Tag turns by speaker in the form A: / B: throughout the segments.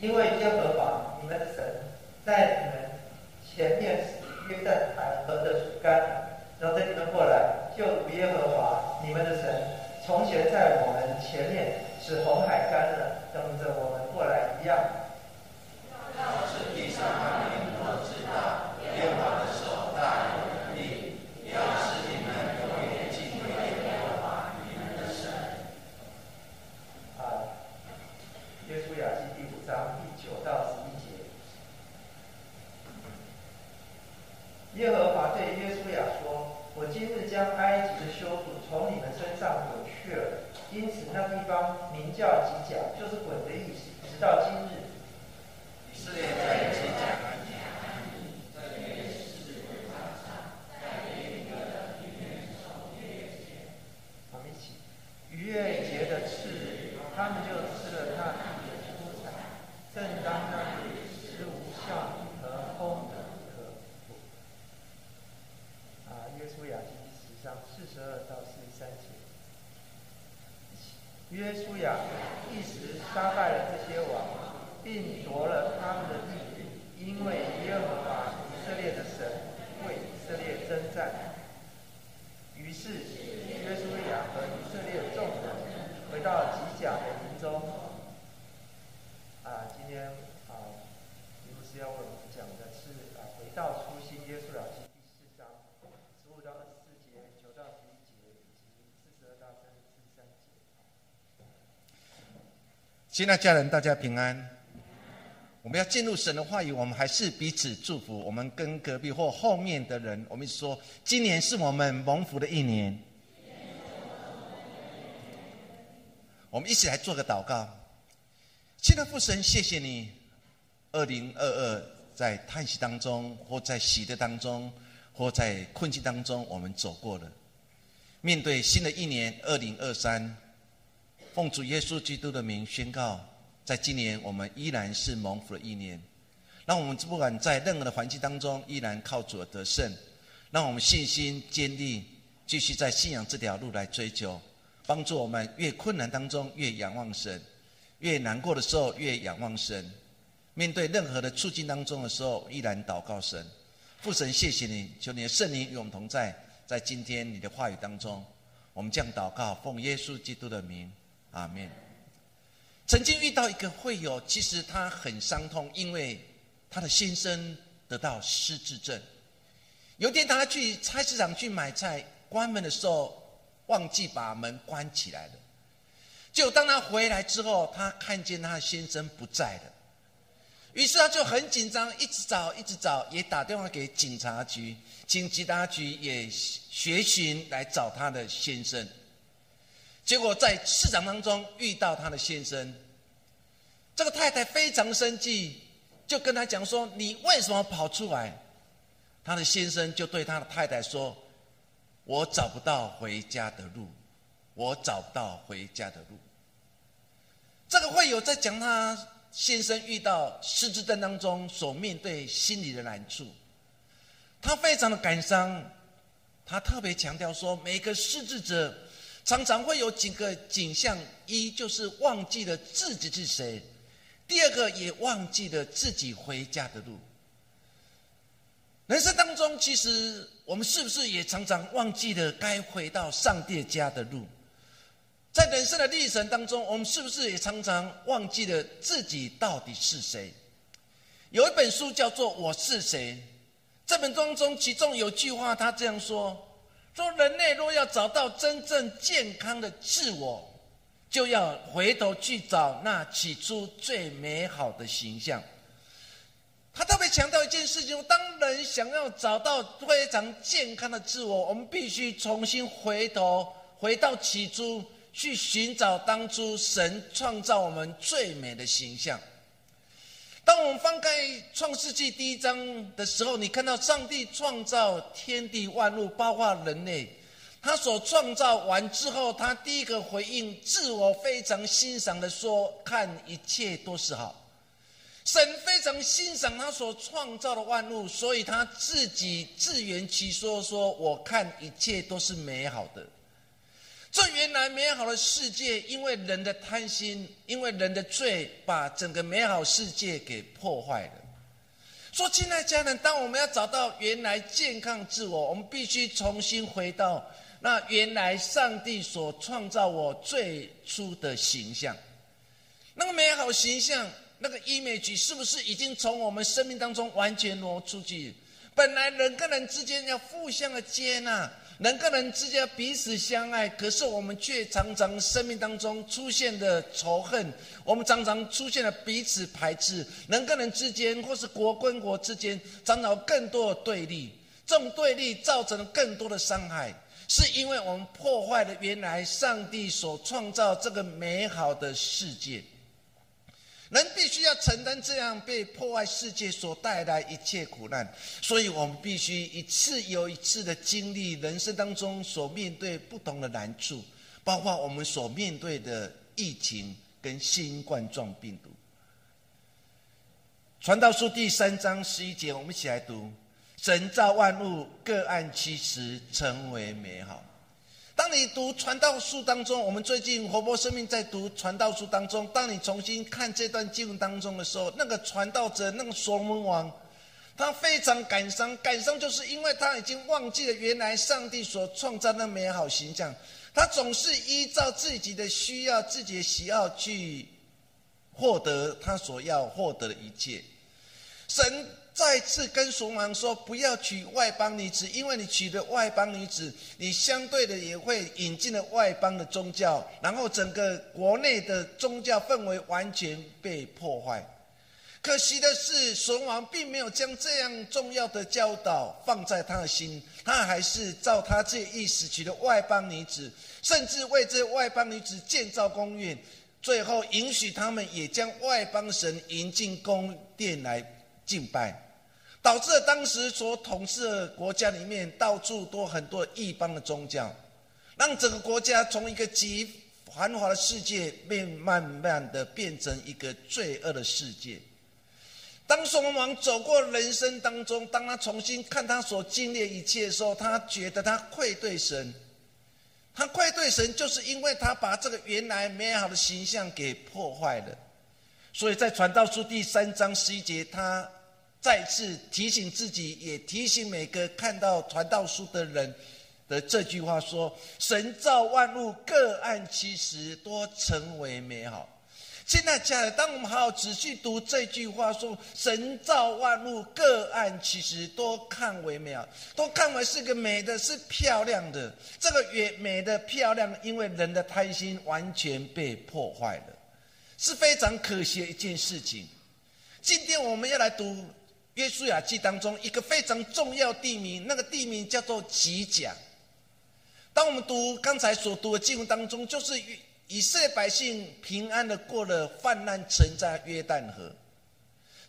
A: 因为耶和华你们的神在你们前面使约旦海河的水干，让着你们过来，就如耶和华你们的神从前在我们前面使红海干了，等着我们过来一样。
B: 要是地上万民都知道，耶和华的手大有能力，也要使你们永远敬畏耶和华你们的神。
A: 啊，约书亚记第五章第九到十一节。耶和华对约书亚说：“我今日将埃及的羞辱从你们身上抹去了，因此那地方名叫吉甲，就是滚的意思，直到今日。
B: 以色列在基甲安营，
A: 我们一起。逾越节的次日，他们就吃了那地的蔬菜，正当那里是无效和空的可苦。啊，约书亚记第十章四十二到四十三节。约书亚一时杀败了这些王，并夺了他们的地，因为耶和华以色列的神为以色列征战。于是约书亚和以色列众人回到吉甲的营中。啊，今天啊，李牧师要为我们讲的是啊，回到初心耶稣亚第四章十五到二十四节，九到十一节，以及四十二到三四十三节。
B: 亲爱家人，大家平安。我们要进入神的话语，我们还是彼此祝福。我们跟隔壁或后面的人，我们说，今年是我们蒙福的一年。我们一起来做个祷告。亲爱的父神，谢谢你，二零二二在叹息当中，或在喜的当中，或在困境当中，我们走过了。面对新的一年二零二三，奉主耶稣基督的名宣告，在今年我们依然是蒙福的一年。让我们不管在任何的环境当中，依然靠主而得胜。让我们信心坚定，继续在信仰这条路来追求，帮助我们越困难当中越仰望神，越难过的时候越仰望神。面对任何的处境当中的时候，依然祷告神。父神，谢谢你，求你的圣灵与我们同在，在今天你的话语当中，我们将祷告，奉耶稣基督的名，阿门。曾经遇到一个会友，其实他很伤痛，因为他的先生得到失智症。有天他去菜市场去买菜，关门的时候忘记把门关起来了。就当他回来之后，他看见他的先生不在了，于是他就很紧张，一直找，一直找，也打电话给警察局，请警察局也学寻来找他的先生。结果在市场当中遇到他的先生，这个太太非常生气，就跟他讲说：“你为什么跑出来？”他的先生就对他的太太说：“我找不到回家的路，我找不到回家的路。”这个会有在讲他先生遇到失智症当中所面对心理的难处，他非常的感伤，他特别强调说，每个失智者常常会有几个景象：一就是忘记了自己是谁；第二个也忘记了自己回家的路。人生当中，其实我们是不是也常常忘记了该回到上帝家的路？在人生的历程当中，我们是不是也常常忘记了自己到底是谁？有一本书叫做《我是谁》，这本当中其中有句话，他这样说：说人类若要找到真正健康的自我，就要回头去找那起初最美好的形象。他特别强调一件事情：当人想要找到非常健康的自我，我们必须重新回头，回到起初。去寻找当初神创造我们最美的形象。当我们翻开创世纪第一章的时候，你看到上帝创造天地万物，包括人类。他所创造完之后，他第一个回应自我非常欣赏的说：“看一切都是好。”神非常欣赏他所创造的万物，所以他自己自圆其说：“说我看一切都是美好的。”这原来美好的世界，因为人的贪心，因为人的罪，把整个美好世界给破坏了。说，亲爱家人，当我们要找到原来健康自我，我们必须重新回到那原来上帝所创造我最初的形象。那个美好形象，那个 image，是不是已经从我们生命当中完全挪出去？本来人跟人之间要互相的接纳。人跟人之间彼此相爱，可是我们却常常生命当中出现的仇恨，我们常常出现了彼此排斥。人跟人之间，或是国跟国之间，常常更多的对立。这种对立造成了更多的伤害，是因为我们破坏了原来上帝所创造这个美好的世界。人必须要承担这样被破坏世界所带来一切苦难，所以我们必须一次又一次的经历人生当中所面对不同的难处，包括我们所面对的疫情跟新冠状病毒。传道书第三章十一节，我们一起来读：神造万物，各按其时成为美好。当你读传道书当中，我们最近活泼生命在读传道书当中，当你重新看这段经文当中的时候，那个传道者，那个所罗门王，他非常感伤，感伤就是因为他已经忘记了原来上帝所创造的美好形象，他总是依照自己的需要、自己的喜好去获得他所要获得的一切，神。再次跟俗王说：“不要娶外邦女子，因为你娶了外邦女子，你相对的也会引进了外邦的宗教，然后整个国内的宗教氛围完全被破坏。可惜的是，俗王并没有将这样重要的教导放在他的心，他还是照他这意思娶了外邦女子，甚至为这外邦女子建造宫院，最后允许他们也将外邦神迎进宫殿来敬拜。”导致了当时所统治的国家里面到处都很多异邦的宗教，让整个国家从一个极繁华的世界变慢慢的变成一个罪恶的世界。当宋文王走过人生当中，当他重新看他所经历一切的时候，他觉得他愧对神，他愧对神，就是因为他把这个原来美好的形象给破坏了。所以在传道书第三章十一节，他。再次提醒自己，也提醒每个看到传道书的人的这句话：说，神造万物各按其时，多成为美好。现在家人，当我们好好仔细读这句话，说神造万物各按其时，多看为美好，都看为是个美的，是漂亮的。这个越美的漂亮，因为人的贪心完全被破坏了，是非常可惜的一件事情。今天我们要来读。约书亚记当中一个非常重要地名，那个地名叫做吉甲。当我们读刚才所读的经文当中，就是以色列百姓平安的过了泛滥城在约旦河。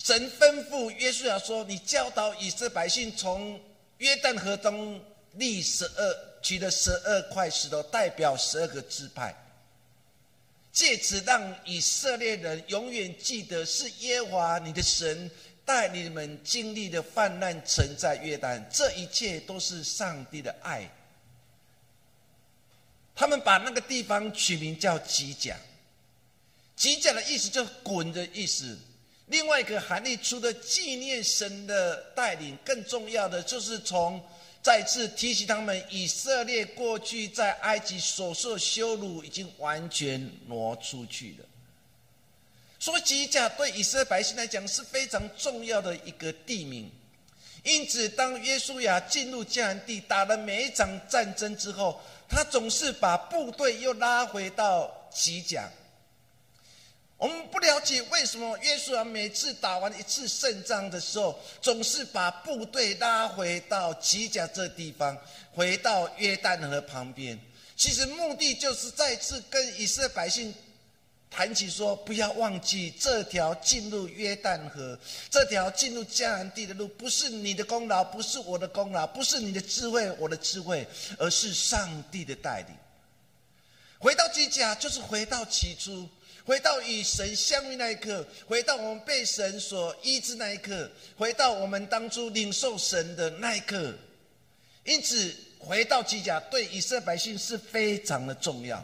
B: 神吩咐约书亚说：“你教导以色列百姓从约旦河中立十二，取了十二块石头，代表十二个支派，借此让以色列人永远记得是耶和华你的神。”带你们经历的泛滥城在约旦，这一切都是上帝的爱。他们把那个地方取名叫吉甲，吉甲的意思就是滚的意思。另外一个含义，除了纪念神的带领，更重要的就是从再次提醒他们，以色列过去在埃及所受羞辱已经完全挪出去了。所以吉甲对以色列百姓来讲是非常重要的一个地名。因此，当约书亚进入迦南地，打了每一场战争之后，他总是把部队又拉回到吉甲。我们不了解为什么约书亚每次打完一次胜仗的时候，总是把部队拉回到吉甲这地方，回到约旦河旁边。其实目的就是再次跟以色列百姓谈起说，不要忘记这条进入约旦河、这条进入迦南地的路，不是你的功劳，不是我的功劳，不是你的智慧、我的智慧，而是上帝的带领。回到基甲，就是回到起初。回到与神相遇那一刻，回到我们被神所医治那一刻，回到我们当初领受神的那一刻，因此回到基甲对以色列百姓是非常的重要。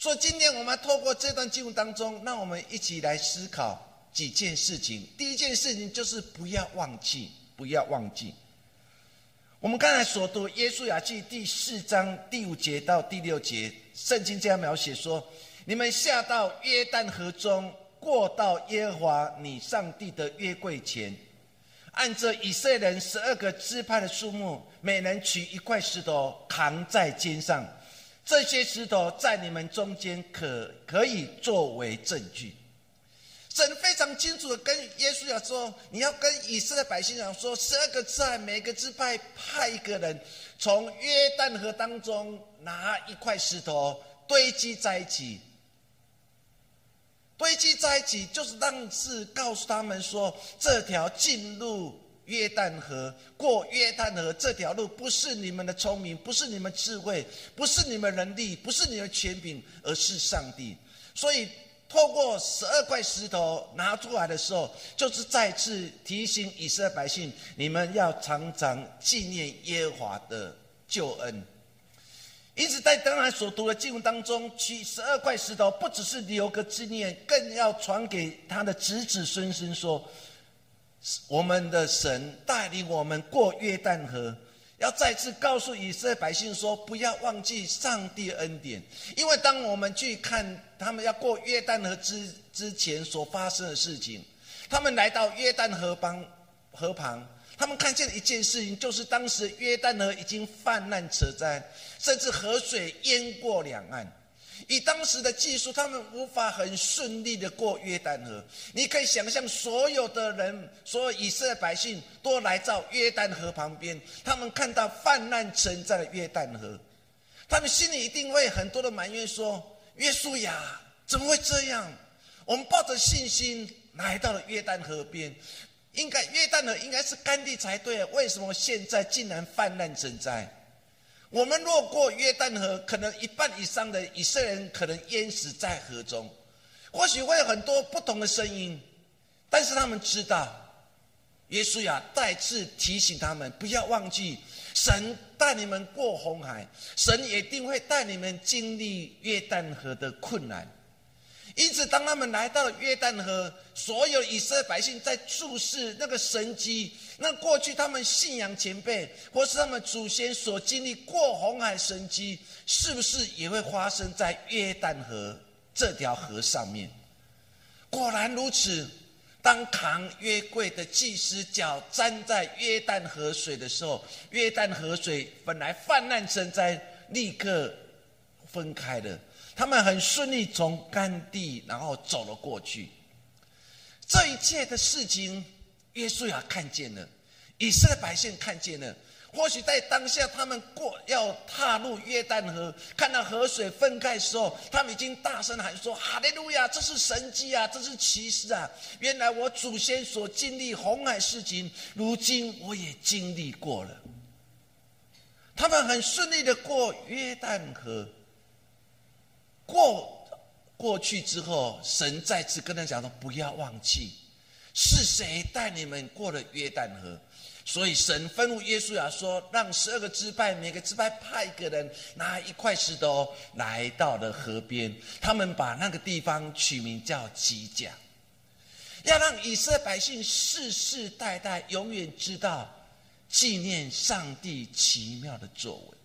B: 所以今天我们透过这段经文当中，让我们一起来思考几件事情。第一件事情就是不要忘记，不要忘记。我们刚才所读《耶稣雅记》第四章第五节到第六节，圣经这样描写说。你们下到约旦河中，过到耶和华你上帝的约柜前，按着以色列人十二个支派的数目，每人取一块石头扛在肩上。这些石头在你们中间可可以作为证据。神非常清楚的跟耶稣讲说：“你要跟以色列百姓讲说，十二个支派每个支派派一个人，从约旦河当中拿一块石头堆积在一起。”堆积在一起，就是让是告诉他们说，这条进入约旦河、过约旦河这条路，不是你们的聪明，不是你们智慧，不是你们能力，不是你们权柄，而是上帝。所以，透过十二块石头拿出来的时候，就是再次提醒以色列百姓：你们要常常纪念耶和华的救恩。因此，在刚才所读的经文当中，取十二块石头，不只是留个纪念，更要传给他的子子孙孙说：我们的神带领我们过约旦河，要再次告诉以色列百姓说：不要忘记上帝恩典。因为当我们去看他们要过约旦河之之前所发生的事情，他们来到约旦河旁河旁。他们看见一件事情，就是当时约旦河已经泛滥成灾，甚至河水淹过两岸。以当时的技术，他们无法很顺利的过约旦河。你可以想象，所有的人，所有以色列百姓都来到约旦河旁边，他们看到泛滥成灾的约旦河，他们心里一定会很多的埋怨说：“约书亚怎么会这样？”我们抱着信心来到了约旦河边。应该约旦河应该是干地才对，为什么现在竟然泛滥成灾？我们若过约旦河，可能一半以上的以色列人可能淹死在河中。或许会有很多不同的声音，但是他们知道，耶稣亚再次提醒他们，不要忘记，神带你们过红海，神一定会带你们经历约旦河的困难。因此，当他们来到约旦河，所有以色列百姓在注视那个神迹，那过去他们信仰前辈或是他们祖先所经历过红海神迹，是不是也会发生在约旦河这条河上面？果然如此。当扛约柜的祭司脚沾在约旦河水的时候，约旦河水本来泛滥成灾，立刻分开了。他们很顺利从干地，然后走了过去。这一切的事情，耶稣亚看见了，以色列百姓看见了。或许在当下，他们过要踏入约旦河，看到河水分开的时候，他们已经大声喊说：“哈利路亚！这是神迹啊，这是奇事啊！原来我祖先所经历红海事情，如今我也经历过了。”他们很顺利的过约旦河。过过去之后，神再次跟他讲说：“不要忘记，是谁带你们过了约旦河？”所以神吩咐耶稣亚说：“让十二个支派，每个支派派一个人拿一块石头，来到了河边。他们把那个地方取名叫基甲，要让以色列百姓世世代代永远知道，纪念上帝奇妙的作为。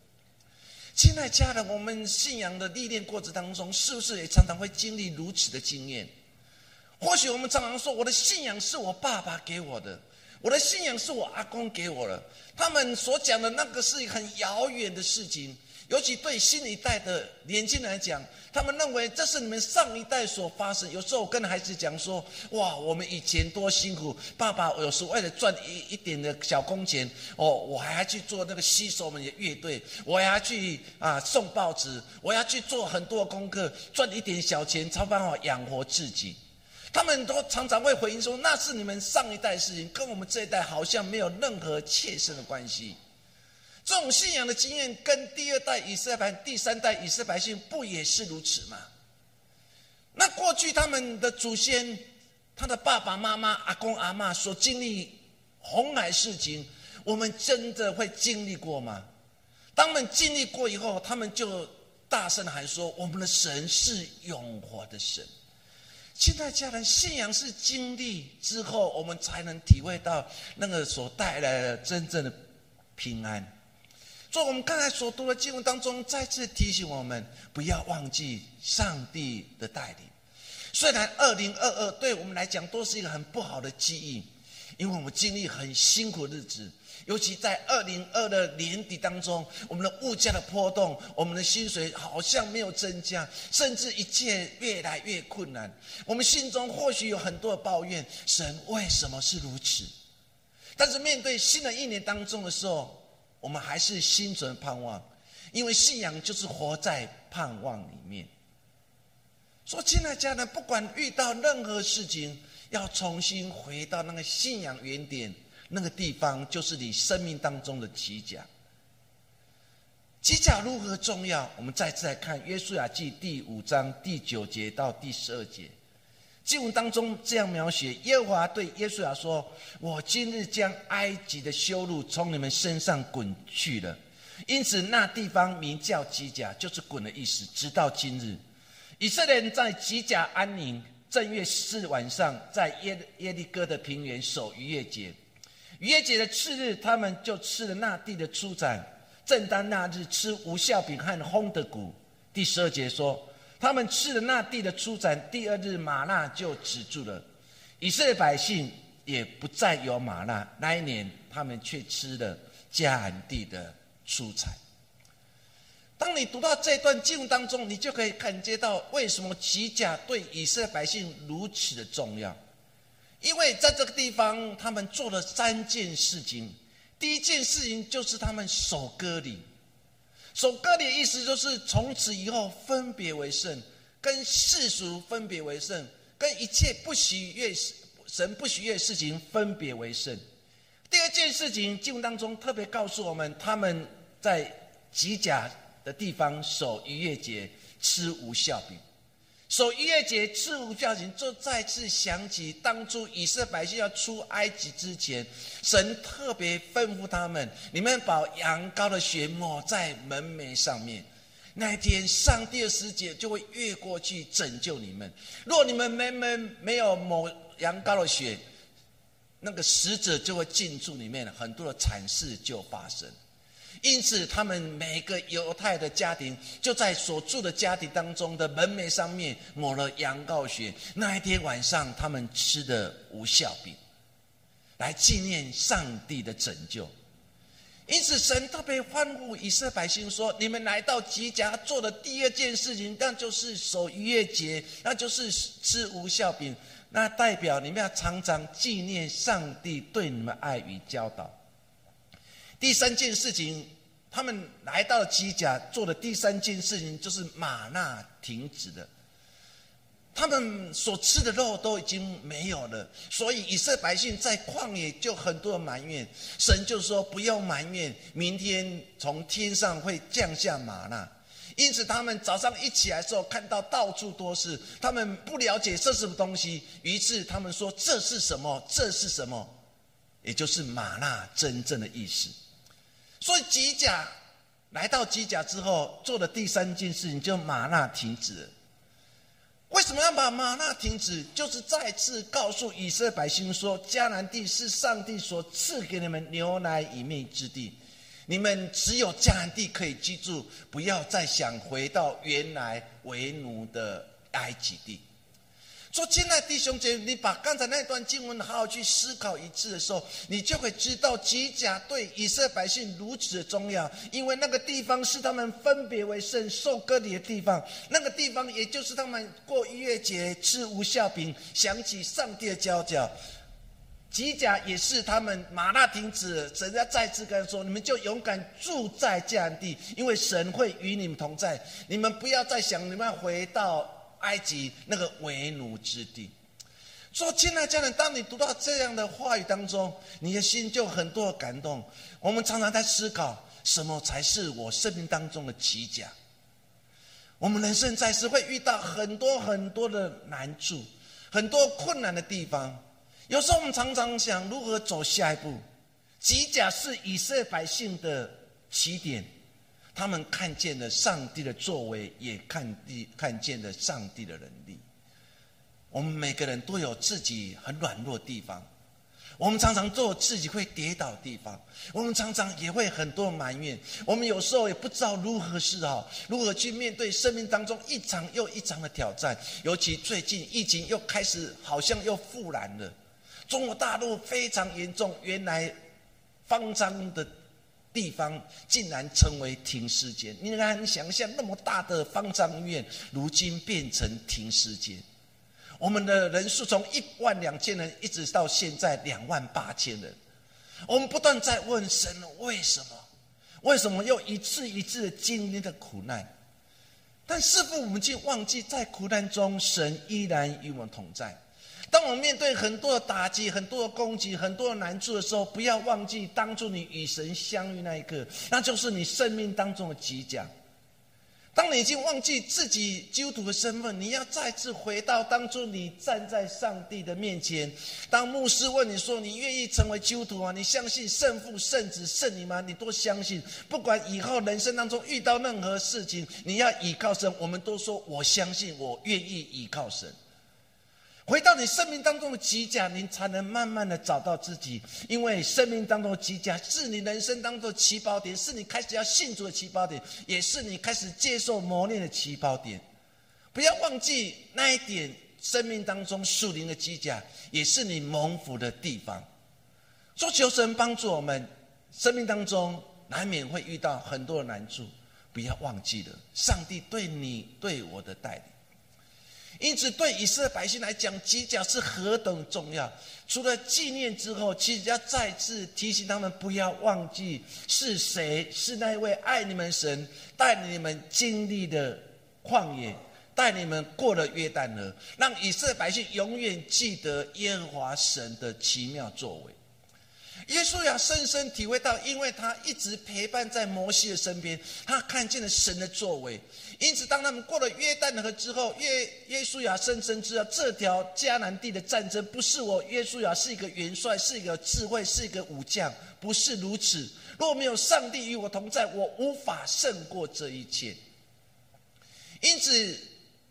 B: 亲爱家人，我们信仰的历练过程当中，是不是也常常会经历如此的经验？或许我们常常说，我的信仰是我爸爸给我的，我的信仰是我阿公给我的。他们所讲的那个是很遥远的事情。尤其对新一代的年轻人来讲，他们认为这是你们上一代所发生。有时候我跟孩子讲说：“哇，我们以前多辛苦，爸爸有时为了赚一一点的小工钱，哦，我还要去做那个西手们的乐队，我还要去啊送报纸，我要去做很多功课，赚一点小钱，才办法养活自己。”他们都常常会回应说：“那是你们上一代事情，跟我们这一代好像没有任何切身的关系。”这种信仰的经验，跟第二代以色列、第三代以色列百姓不也是如此吗？那过去他们的祖先、他的爸爸妈妈、阿公阿妈所经历红海事情，我们真的会经历过吗？当我们经历过以后，他们就大声的喊说：“我们的神是永活的神。”现在家人，信仰是经历之后，我们才能体会到那个所带来的真正的平安。所以，我们刚才所读的经文当中，再次提醒我们不要忘记上帝的带领。虽然二零二二对我们来讲都是一个很不好的记忆，因为我们经历很辛苦的日子，尤其在二零二的年底当中，我们的物价的波动，我们的薪水好像没有增加，甚至一切越来越困难。我们心中或许有很多的抱怨：神为什么是如此？但是面对新的一年当中的时候，我们还是心存盼望，因为信仰就是活在盼望里面。说，亲爱的家人，不管遇到任何事情，要重新回到那个信仰原点，那个地方就是你生命当中的机甲。机甲如何重要？我们再次来看《约书亚记》第五章第九节到第十二节。经文当中这样描写：耶和华对耶书亚说：“我今日将埃及的羞辱从你们身上滚去了。”因此，那地方名叫基甲，就是“滚”的意思。直到今日，以色列人在基甲安宁。正月四晚上，在耶耶利哥的平原守逾越节。逾越节的次日，他们就吃了那地的出产。正当那日，吃无效饼和烘的谷。第十二节说。他们吃了那地的出产，第二日马纳就止住了。以色列百姓也不再有马纳。那一年，他们却吃了迦南地的出产。当你读到这段经文当中，你就可以感觉到为什么吉甲对以色列百姓如此的重要。因为在这个地方，他们做了三件事情。第一件事情就是他们守割礼。守割礼的意思就是从此以后分别为圣，跟世俗分别为圣，跟一切不喜悦神不喜悦的事情分别为圣。第二件事情，经文当中特别告诉我们，他们在吉甲的地方守逾越节，吃无效饼。守逾越节吃无效饼，就再次想起当初以色列百姓要出埃及之前，神特别吩咐他们：你们把羊羔的血抹在门楣上面。那一天，上帝的使者就会越过去拯救你们。若你们门楣没有抹羊羔的血，那个使者就会进驻里面，很多的惨事就发生。因此，他们每个犹太的家庭就在所住的家庭当中的门楣上面抹了羊羔血。那一天晚上，他们吃的无效饼，来纪念上帝的拯救。因此，神特别欢呼以色列百姓说：“你们来到吉甲做的第二件事情，那就是守逾越节，那就是吃无效饼。那代表你们要常常纪念上帝对你们爱与教导。”第三件事情，他们来到了基甲做的第三件事情就是马纳停止了。他们所吃的肉都已经没有了，所以以色列百姓在旷野就很多人埋怨。神就说：“不要埋怨，明天从天上会降下马纳。”因此，他们早上一起来的时候，看到到处都是，他们不了解这是什么东西，于是他们说：“这是什么？这是什么？”也就是马纳真正的意思。所以吉甲来到吉甲之后，做的第三件事情就马纳停止了。为什么要把马纳停止？就是再次告诉以色列百姓说，迦南地是上帝所赐给你们牛奶与蜜之地，你们只有迦南地可以居住，不要再想回到原来为奴的埃及地。说，亲爱弟兄姐妹，你把刚才那段经文好好去思考一次的时候，你就会知道吉甲对以色列百姓如此的重要，因为那个地方是他们分别为圣、受割礼的地方，那个地方也就是他们过逾越节吃无效饼、想起上帝的教教。吉甲也是他们马纳停止，神要再次跟他说：“你们就勇敢住在迦南地，因为神会与你们同在。你们不要再想你们要回到。”埃及那个为奴之地，说亲爱的家人，当你读到这样的话语当中，你的心就很多感动。我们常常在思考，什么才是我生命当中的奇甲？我们人生在世会遇到很多很多的难处，很多困难的地方。有时候我们常常想如何走下一步。吉甲是以色列百姓的起点。他们看见了上帝的作为，也看地看见了上帝的能力。我们每个人都有自己很软弱的地方，我们常常做自己会跌倒的地方，我们常常也会很多埋怨。我们有时候也不知道如何是好，如何去面对生命当中一场又一场的挑战。尤其最近疫情又开始，好像又复燃了。中国大陆非常严重，原来方舱的。地方竟然成为停尸间，你敢想象那么大的方丈院，如今变成停尸间？我们的人数从一万两千人，一直到现在两万八千人。我们不断在问神：为什么？为什么又一次一次经历的苦难？但似乎我们竟忘记，在苦难中，神依然与我们同在。当我们面对很多的打击、很多的攻击、很多的难处的时候，不要忘记当初你与神相遇那一刻，那就是你生命当中的吉奖。当你已经忘记自己基督徒的身份，你要再次回到当初你站在上帝的面前。当牧师问你说：“你愿意成为基督徒吗？你相信圣父、圣子、圣灵吗？”你都相信。不管以后人生当中遇到任何事情，你要倚靠神。我们都说：“我相信，我愿意倚靠神。”回到你生命当中的极甲，你才能慢慢的找到自己。因为生命当中的极甲是你人生当中的起跑点，是你开始要信主的起跑点，也是你开始接受磨练的起跑点。不要忘记那一点，生命当中树林的机甲，也是你蒙福的地方。说求神帮助我们，生命当中难免会遇到很多的难处，不要忘记了上帝对你对我的带领。因此，对以色列百姓来讲，吉甲是何等重要。除了纪念之后，其实要再次提醒他们，不要忘记是谁是那位爱你们神，带你们经历的旷野，带你们过了约旦河，让以色列百姓永远记得耶和华神的奇妙作为。耶稣要深深体会到，因为他一直陪伴在摩西的身边，他看见了神的作为。因此，当他们过了约旦河之后，约耶稣亚深深知道，这条迦南地的战争不是我耶稣亚是一个元帅，是一个智慧，是一个武将，不是如此。若没有上帝与我同在，我无法胜过这一切。因此。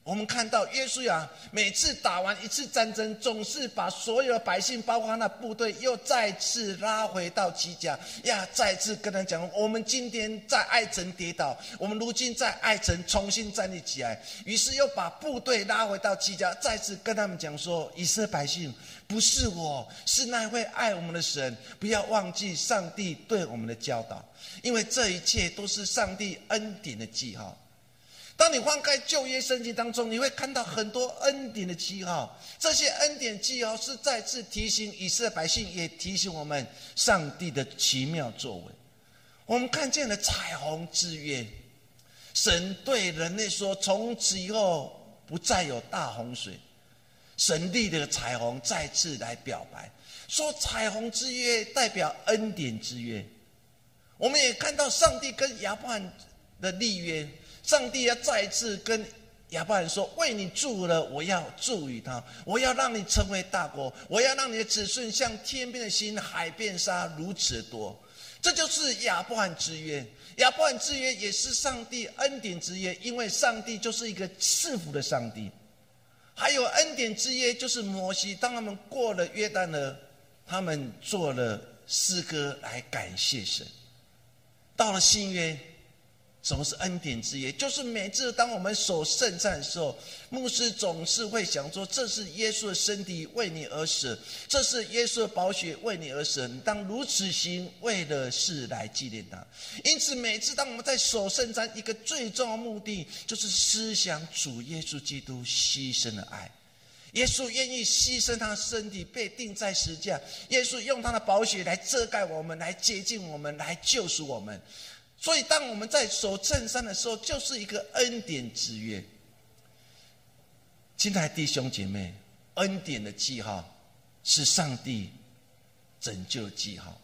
B: 我们看到耶稣呀，每次打完一次战争，总是把所有的百姓，包括那部队，又再次拉回到基甲呀，再次跟他讲：我们今天在爱城跌倒，我们如今在爱城重新站立起来。于是又把部队拉回到基甲，再次跟他们讲说：以色列百姓，不是我，是那位爱我们的神，不要忘记上帝对我们的教导，因为这一切都是上帝恩典的记号。当你翻开旧约圣经当中，你会看到很多恩典的记号。这些恩典记号是再次提醒以色列百姓，也提醒我们上帝的奇妙作为。我们看见了彩虹之约，神对人类说：“从此以后不再有大洪水。”神立的彩虹再次来表白，说彩虹之约代表恩典之约。我们也看到上帝跟亚伯罕的立约。上帝要再次跟亚伯兰说：“为你祝了，我要祝予他，我要让你成为大国，我要让你的子孙像天边的星、海边沙如此多。”这就是亚伯兰之约。亚伯兰之约也是上帝恩典之约，因为上帝就是一个赐福的上帝。还有恩典之约，就是摩西当他们过了约旦河，他们做了诗歌来感谢神。到了新约。什么是恩典之约？就是每次当我们守圣餐的时候，牧师总是会想说：“这是耶稣的身体为你而死，这是耶稣的宝血为你而死。当如此行，为的是来纪念他。”因此，每次当我们在守圣餐，一个最重要的目的就是思想主耶稣基督牺牲的爱。耶稣愿意牺牲他的身体，被钉在石架。耶稣用他的宝血来遮盖我们，来接近我们，来救赎我们。所以，当我们在守正山的时候，就是一个恩典之约。亲爱的弟兄姐妹，恩典的记号是上帝拯救记号，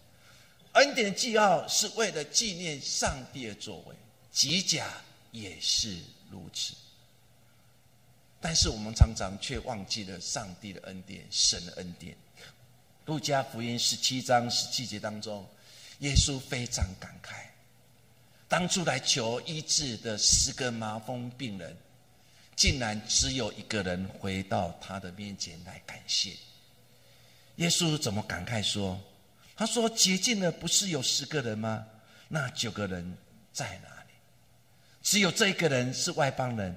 B: 恩典的记号是为了纪念上帝的作为，吉甲也是如此。但是我们常常却忘记了上帝的恩典，神的恩典。路加福音十七章十七节当中，耶稣非常感慨。当初来求医治的十个麻风病人，竟然只有一个人回到他的面前来感谢。耶稣怎么感慨说：“他说洁净的不是有十个人吗？那九个人在哪里？只有这一个人是外邦人，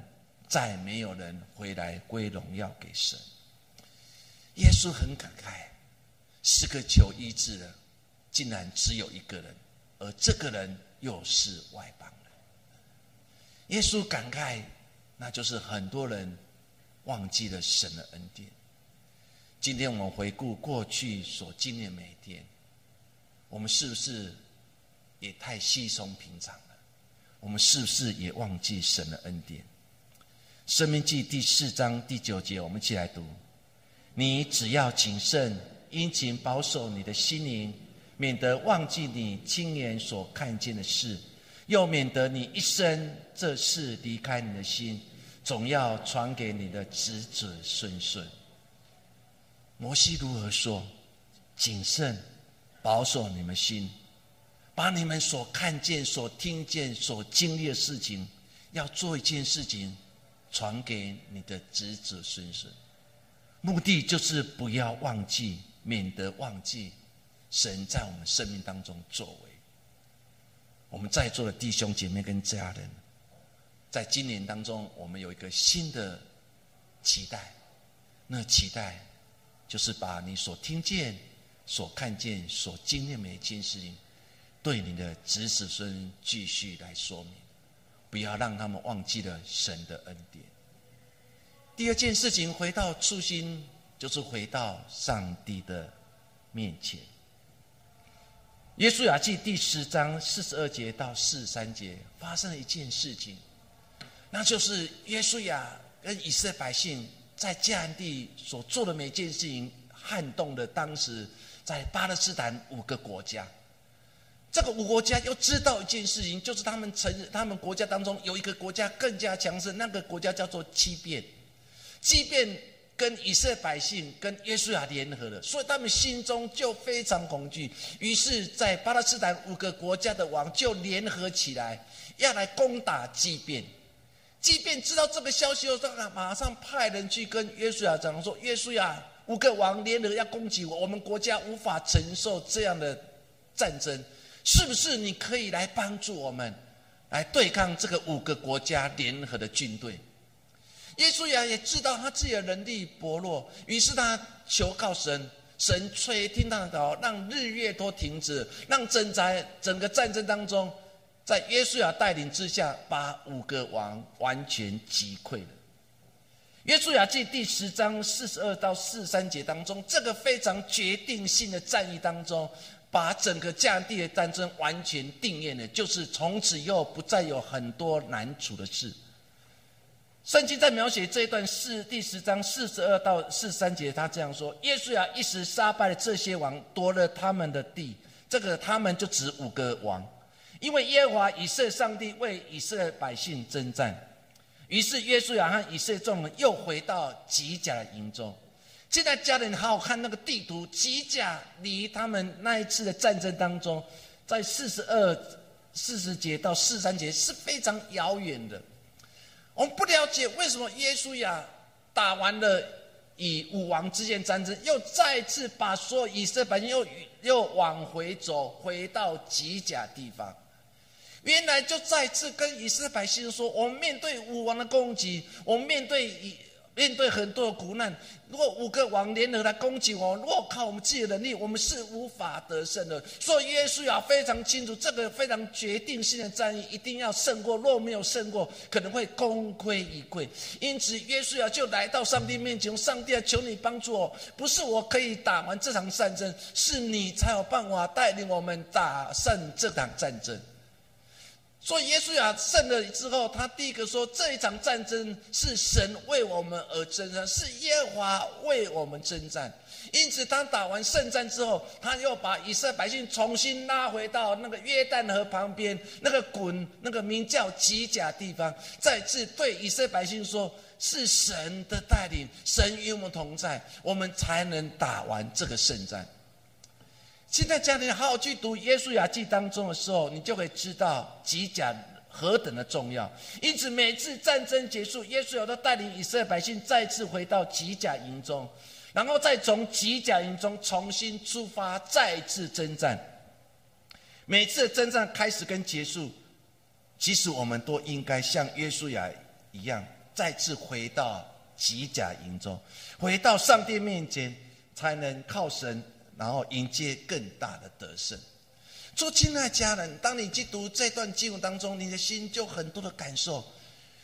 B: 再没有人回来归荣耀给神。”耶稣很感慨，十个求医治的，竟然只有一个人，而这个人。又是外邦人，耶稣感慨，那就是很多人忘记了神的恩典。今天我们回顾过去所经历的每一天，我们是不是也太稀松平常了？我们是不是也忘记神的恩典？生命记第四章第九节，我们一起来读：你只要谨慎殷勤保守你的心灵。免得忘记你亲眼所看见的事，又免得你一生这事离开你的心，总要传给你的子子孙孙。摩西如何说？谨慎保守你们心，把你们所看见、所听见、所经历的事情，要做一件事情，传给你的子子孙孙。目的就是不要忘记，免得忘记。神在我们生命当中作为，我们在座的弟兄姐妹跟家人，在今年当中，我们有一个新的期待，那期待就是把你所听见、所看见、所经历每一件事情，对你的子子孙继续来说明，不要让他们忘记了神的恩典。第二件事情，回到初心，就是回到上帝的面前。耶稣雅记第十章四十二节到四十三节发生了一件事情，那就是耶稣亚跟以色列百姓在迦南地所做的每件事情，撼动了当时在巴勒斯坦五个国家。这个五国家又知道一件事情，就是他们承认他们国家当中有一个国家更加强盛，那个国家叫做欺变，欺变。跟以色列百姓、跟耶稣亚联合了，所以他们心中就非常恐惧。于是，在巴勒斯坦五个国家的王就联合起来，要来攻打即便。即便知道这个消息后，他马上派人去跟约书亚讲说：“约书亚，五个王联合要攻击我，我们国家无法承受这样的战争，是不是你可以来帮助我们，来对抗这个五个国家联合的军队？”耶稣亚也知道他自己的能力薄弱，于是他求告神，神垂听他的祷，让日月都停止，让征战整个战争当中，在耶稣亚带领之下，把五个王完全击溃了。耶稣亚记第十章四十二到四十三节当中，这个非常决定性的战役当中，把整个迦南地的战争完全定验了，就是从此以后不再有很多难处的事。圣经在描写这一段四第十章四十二到四三节，他这样说：耶稣啊，一时杀败了这些王，夺了他们的地。这个他们就指五个王，因为耶和华以色列上帝为以色列百姓征战。于是耶稣亚和以色列众人又回到吉甲的营中。现在家人好好看那个地图，吉甲离他们那一次的战争当中，在四十二四十节到四十三节是非常遥远的。我们不了解为什么耶稣亚打完了以武王之间战争，又再次把所有以色列百姓又又往回走，回到吉甲地方。原来就再次跟以色列百姓说：我们面对武王的攻击，我们面对以。面对很多的苦难，如果五个王联合来攻击我，如果靠我们自己的能力，我们是无法得胜的。所以耶稣要非常清楚，这个非常决定性的战役一定要胜过。若没有胜过，可能会功亏一篑。因此，耶稣要就来到上帝面前，上帝啊，求你帮助我，不是我可以打完这场战争，是你才有办法带领我们打胜这场战争。所以耶稣亚胜了之后，他第一个说：这一场战争是神为我们而征战，是耶和华为我们征战。因此，当打完胜战之后，他又把以色列百姓重新拉回到那个约旦河旁边那个滚那个名叫吉甲地方，再次对以色列百姓说：是神的带领，神与我们同在，我们才能打完这个胜战。现在家庭好好去读《耶稣雅记》当中的时候，你就会知道吉甲何等的重要。因此，每次战争结束，耶稣有都带领以色列百姓再次回到吉甲营中，然后再从吉甲营中重新出发，再次征战。每次征战开始跟结束，其实我们都应该像耶稣雅一样，再次回到吉甲营中，回到上帝面前，才能靠神。然后迎接更大的得胜。做亲爱家人，当你去读这段经文当中，你的心就很多的感受。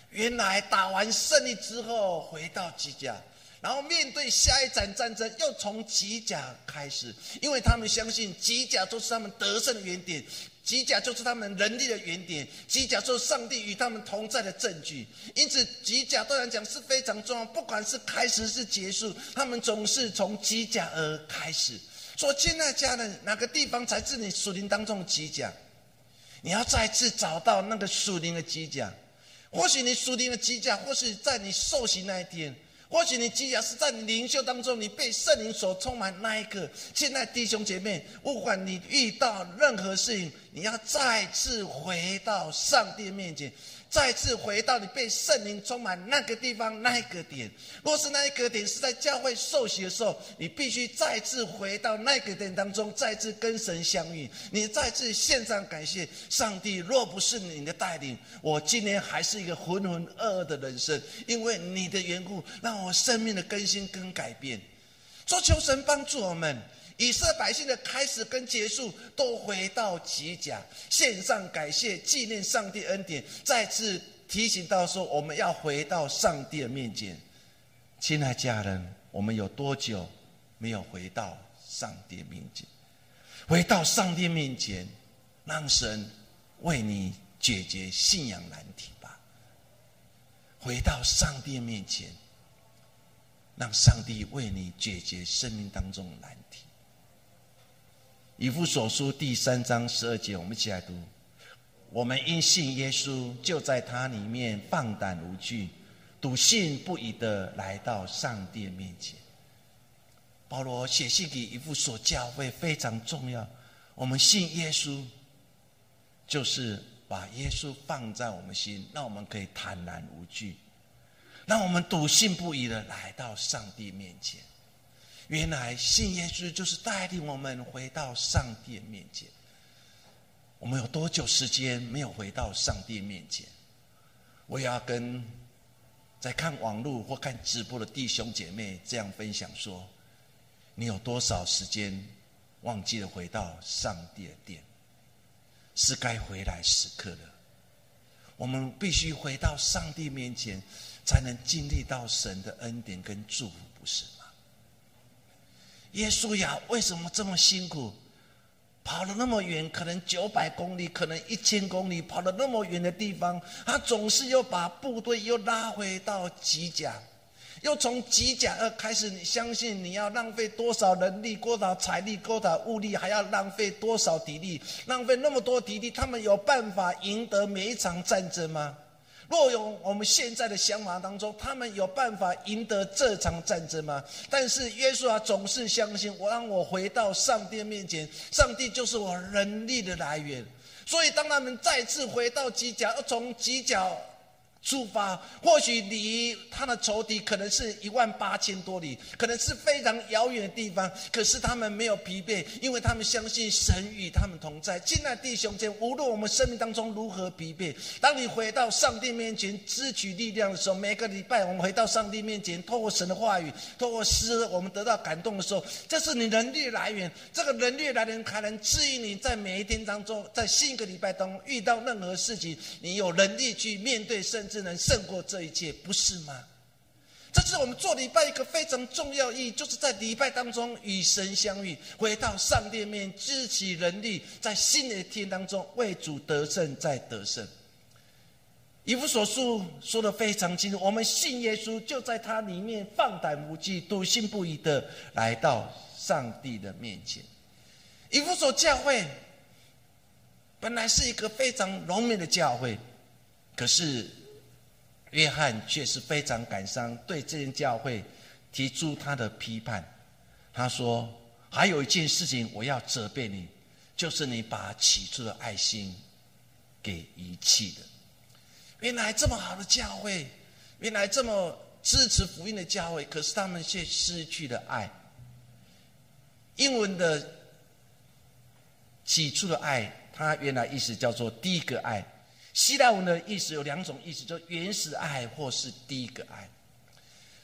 B: 原来打完胜利之后，回到吉甲，然后面对下一场战争，又从吉甲开始，因为他们相信吉甲就是他们得胜的原点。机甲就是他们能力的原点，机甲就是上帝与他们同在的证据。因此，机甲对人讲是非常重要。不管是开始是结束，他们总是从机甲而开始。说，亲爱家人，哪个地方才是你属灵当中的机甲？你要再次找到那个属灵的机甲。或许你属灵的机甲，或许在你受洗那一天。或许你机甲是在你灵修当中，你被圣灵所充满那一刻。现在弟兄姐妹，不管你遇到任何事情，你要再次回到上帝面前。再次回到你被圣灵充满那个地方那一个点，若是那一个点是在教会受洗的时候，你必须再次回到那个点当中，再次跟神相遇。你再次献上感谢上帝。若不是你的带领，我今年还是一个浑浑噩噩的人生。因为你的缘故，让我生命的更新跟改变。求求神帮助我们。以色列百姓的开始跟结束都回到吉甲，献上感谢，纪念上帝恩典，再次提醒到说，我们要回到上帝的面前。亲爱家人，我们有多久没有回到上帝面前？回到上帝面前，让神为你解决信仰难题吧。回到上帝面前，让上帝为你解决生命当中的难题。以弗所书第三章十二节，我们一起来读：我们因信耶稣，就在他里面放胆无惧，笃信不疑的来到上帝面前。保罗写信给一副所教会非常重要。我们信耶稣，就是把耶稣放在我们心，让我们可以坦然无惧，让我们笃信不疑的来到上帝面前。原来信耶稣就是带领我们回到上帝面前。我们有多久时间没有回到上帝面前？我也要跟在看网络或看直播的弟兄姐妹这样分享说：你有多少时间忘记了回到上帝的殿？是该回来时刻了。我们必须回到上帝面前，才能经历到神的恩典跟祝福，不是？耶稣呀，为什么这么辛苦？跑了那么远，可能九百公里，可能一千公里，跑了那么远的地方，他总是又把部队又拉回到吉甲，又从吉甲二开始。你相信你要浪费多少人力、多少财力、多少物力，还要浪费多少体力？浪费那么多体力，他们有办法赢得每一场战争吗？若有我们现在的想法当中，他们有办法赢得这场战争吗？但是耶稣啊，总是相信我，让我回到上帝面前，上帝就是我能力的来源。所以当他们再次回到犄角，从犄角出发，或许离他的仇敌可能是一万八千多里，可能是非常遥远的地方。可是他们没有疲惫，因为他们相信神与他们同在。亲爱弟兄姐，无论我们生命当中如何疲惫，当你回到上帝面前支取力量的时候，每个礼拜我们回到上帝面前，透过神的话语，透过诗，我们得到感动的时候，这是你能力来源。这个能力来源还能治愈你在每一天当中，在新一个礼拜当中遇到任何事情，你有能力去面对，甚至。能胜过这一切，不是吗？这是我们做礼拜一个非常重要意义，就是在礼拜当中与神相遇，回到上帝面，支起人力，在新的一天当中为主得胜，在得胜。以弗所书说的非常清楚，我们信耶稣，就在他里面放胆无惧、笃信不疑的来到上帝的面前。以弗所教会本来是一个非常荣美的教会，可是。约翰却是非常感伤，对这间教会提出他的批判。他说：“还有一件事情我要责备你，就是你把起初的爱心给遗弃的。原来这么好的教会，原来这么支持福音的教会，可是他们却失去了爱。英文的起初的爱，它原来意思叫做第一个爱。”希腊文的意思有两种意思，就原始爱或是第一个爱。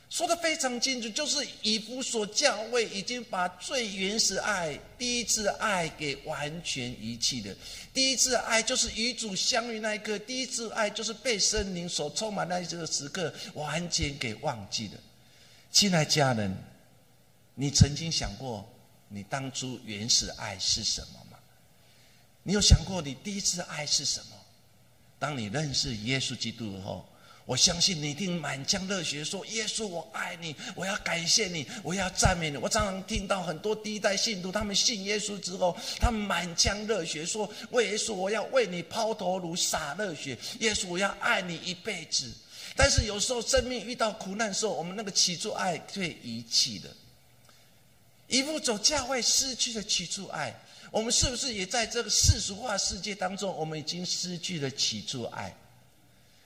B: 说的非常清楚，就是以弗所教会已经把最原始爱、第一次爱给完全遗弃的。第一次爱就是与主相遇那一刻，第一次爱就是被圣灵所充满那一个时刻，完全给忘记了。亲爱家人，你曾经想过你当初原始爱是什么吗？你有想过你第一次爱是什么？当你认识耶稣基督后，我相信你一定满腔热血说：“耶稣，我爱你，我要感谢你，我要赞美你。”我常常听到很多第一代信徒，他们信耶稣之后，他们满腔热血说：“为耶稣，我要为你抛头颅、洒热血。耶稣，我要爱你一辈子。”但是有时候生命遇到苦难的时候，我们那个起初爱被遗弃了，一步走教会失去了起初爱。我们是不是也在这个世俗化世界当中，我们已经失去了起初爱？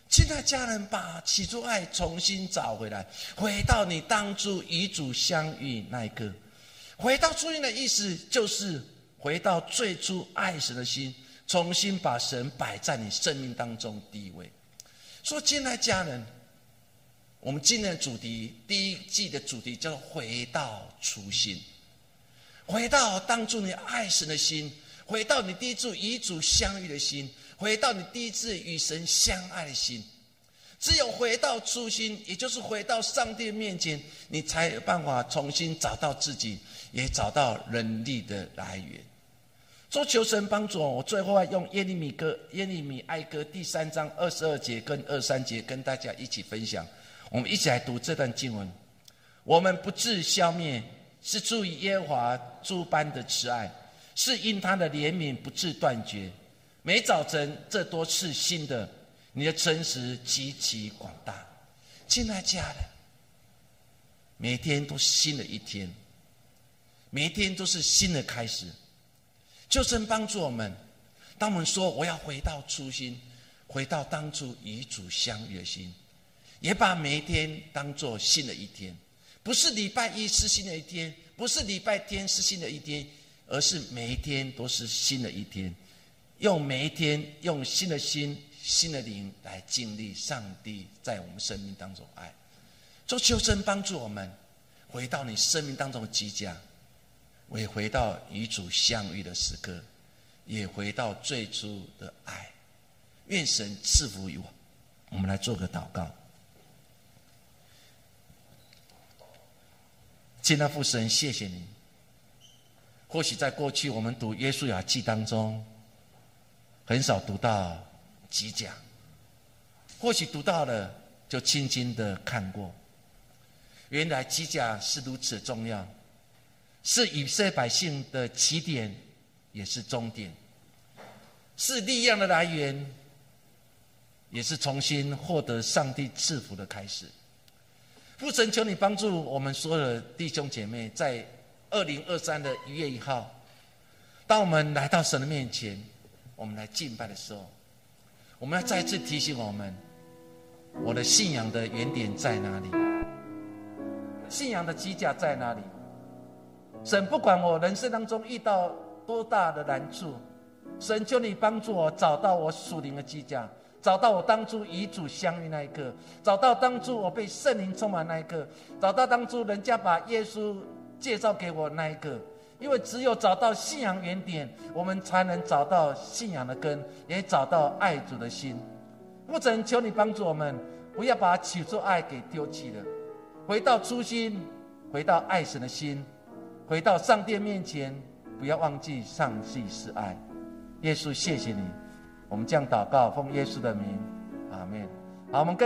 B: 现在家人把起初爱重新找回来，回到你当初与主相遇那一刻，回到初心的意思就是回到最初爱神的心，重新把神摆在你生命当中第一位。说，亲爱家人，我们今天的主题第一季的主题叫做回到初心。回到当初你爱神的心，回到你第一次与主相遇的心，回到你第一次与神相爱的心。只有回到初心，也就是回到上帝面前，你才有办法重新找到自己，也找到能力的来源。说求神帮助我，最后用耶利米歌、耶利米哀歌第三章二十二节跟二三节跟大家一起分享。我们一起来读这段经文。我们不致消灭。是出于耶和华诸般的慈爱，是因他的怜悯不致断绝。每早晨这多次新的，你的诚实极其广大。亲爱家人，每天都是新的一天，每天都是新的开始。就神帮助我们，当我们说我要回到初心，回到当初与主相遇的心，也把每一天当做新的一天。不是礼拜一是新的一天，不是礼拜天是新的一天，而是每一天都是新的一天。用每一天，用新的心、新的灵来经历上帝在我们生命当中爱。求求神帮助我们，回到你生命当中的极佳，也回到与主相遇的时刻，也回到最初的爱。愿神赐福于我。我们来做个祷告。亲爱的父神，谢谢你。或许在过去我们读《耶稣雅记》当中，很少读到吉甲；或许读到了，就轻轻的看过。原来吉甲是如此重要，是以色列百姓的起点，也是终点，是力量的来源，也是重新获得上帝赐福的开始。父神，求你帮助我们所有的弟兄姐妹，在二零二三的一月一号，当我们来到神的面前，我们来敬拜的时候，我们要再次提醒我们，
C: 我的信仰的原点在哪里？
B: 信仰的基架在哪里？神不管我人生当中遇到多大的难处，神求你帮助我找到我属灵的基架，找到我当初与主相遇那一刻，找到当初我被圣灵充满那一刻，找到当初人家把耶稣介绍给我那一刻。因为只有找到信仰原点，我们才能找到信仰的根，也找到爱主的心。我只能求你帮助我们，不要把起初爱给丢弃了，回到初心，回到爱神的心，回到上帝面前，不要忘记上帝是爱。耶稣，谢谢你，我们将祷告，奉耶稣的名，阿门。好，我们跟。